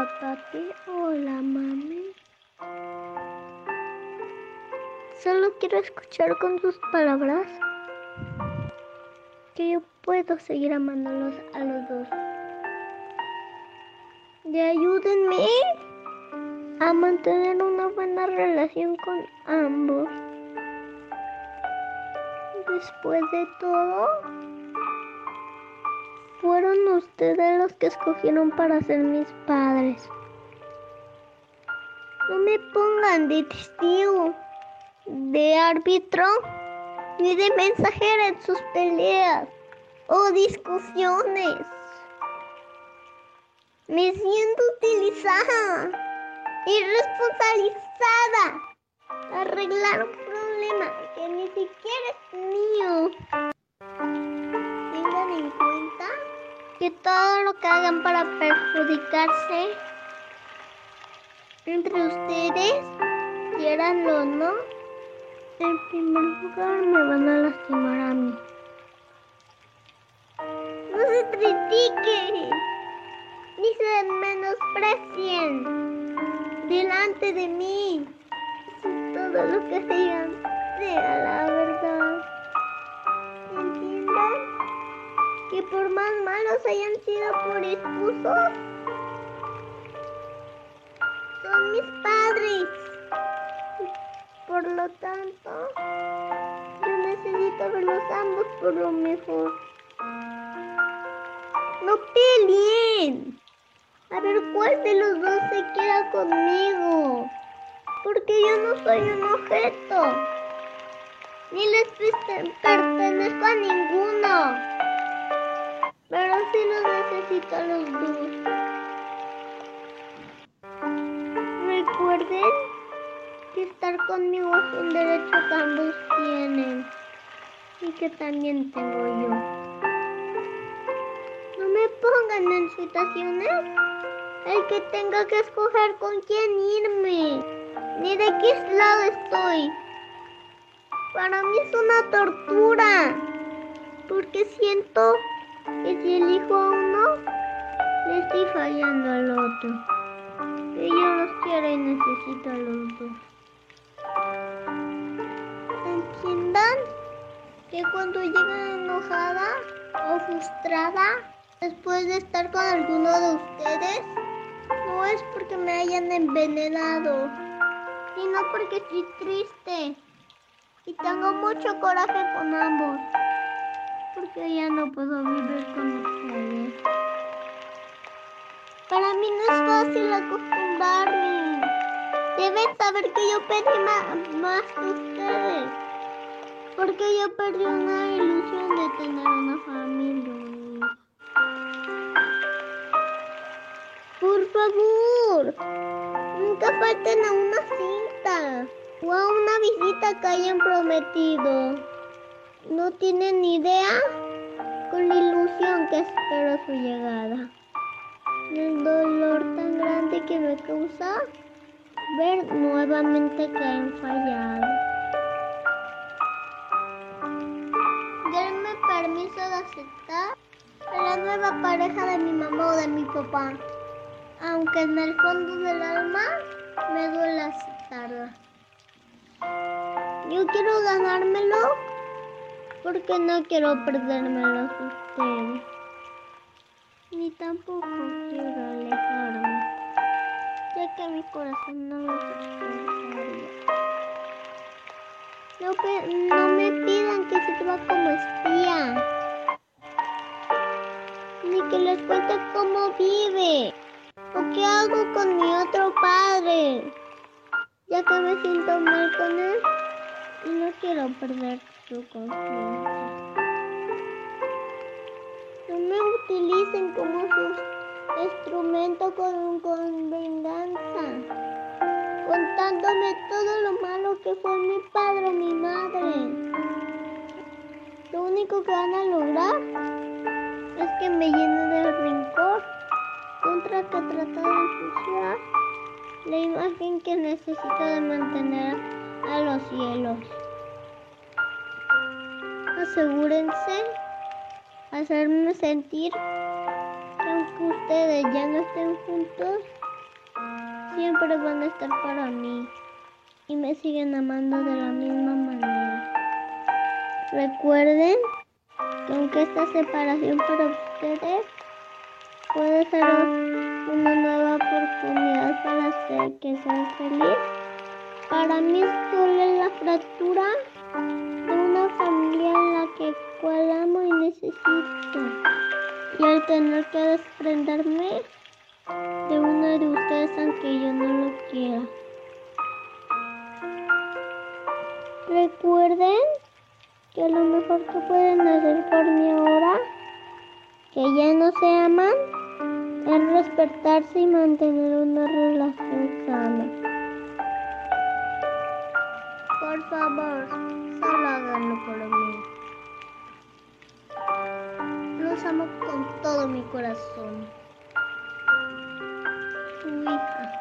Hola, papi. Hola, mami. Solo quiero escuchar con tus palabras que yo puedo seguir amándolos a los dos. Y ayúdenme a mantener una buena relación con ambos. Después de todo, fueron ustedes los que escogieron para ser mis padres. No me pongan de testigo, de árbitro, ni de mensajera en sus peleas o discusiones. Me siento utilizada y responsabilizada arreglar un problema que ni siquiera es mío. Todo lo que hagan para perjudicarse entre ustedes, quieranlo o no, en primer lugar me van a lastimar a mí. No se critiquen ni se menosprecien delante de mí. Todo lo que digan sea la verdad. Que por más malos hayan sido por esposos, son mis padres. Por lo tanto, yo necesito verlos ambos por lo mejor. No peleen. A ver cuál de los dos se queda conmigo. Porque yo no soy un objeto. Ni les pertenezco a ninguno. Pero sí los necesito los dos. Recuerden que estar conmigo es un derecho que ambos tienen. Y que también tengo yo. No me pongan en situaciones el que tenga que escoger con quién irme, ni de qué lado estoy. Para mí es una tortura, porque siento que si elijo a uno, le estoy fallando al otro. Que yo los quiero y necesito a los dos. Entiendan que cuando llegan enojada o frustrada, después de estar con alguno de ustedes, no es porque me hayan envenenado, sino porque estoy triste y tengo mucho coraje con ambos, porque ya no puedo vivir con ustedes. Para mí no es fácil acostumbrarme. Deben saber que yo pedí más que ustedes, porque yo perdí una ilusión de tener una familia. Por favor, nunca falten a una cinta o a una visita que hayan prometido. No tienen ni idea con la ilusión que espero su llegada. El dolor tan grande que me causa ver nuevamente que han fallado. Denme permiso de aceptar a la nueva pareja de mi mamá o de mi papá aunque en el fondo del alma me duele aceptarla. Yo quiero ganármelo porque no quiero perdérmelo a ustedes. Ni tampoco quiero alejarme, ya que mi corazón no soportaría. No, no me pidan que se va como espía, ni que les cuente cómo vive. ¿O qué hago con mi otro padre? Ya que me siento mal con él y no quiero perder No me utilicen como su instrumento con, con venganza, contándome todo lo malo que fue mi padre o mi madre. Lo único que van a lograr es que me llenen de rencor contra que trata de ensuciar la imagen que necesito de mantener a los cielos. Asegúrense hacerme sentir que aunque ustedes ya no estén juntos, siempre van a estar para mí y me siguen amando de la misma manera. Recuerden que aunque esta separación para ustedes puede ser una nueva oportunidad para hacer que sean feliz, para mí solo es la fractura que cual amo y necesito. Y al tener que desprenderme de uno de ustedes aunque yo no lo quiera. Recuerden que lo mejor que pueden hacer por mí ahora, que ya no se aman, es respetarse y mantener una relación sana. Por favor, solo háganlo por mí amo con todo mi corazón. Hija.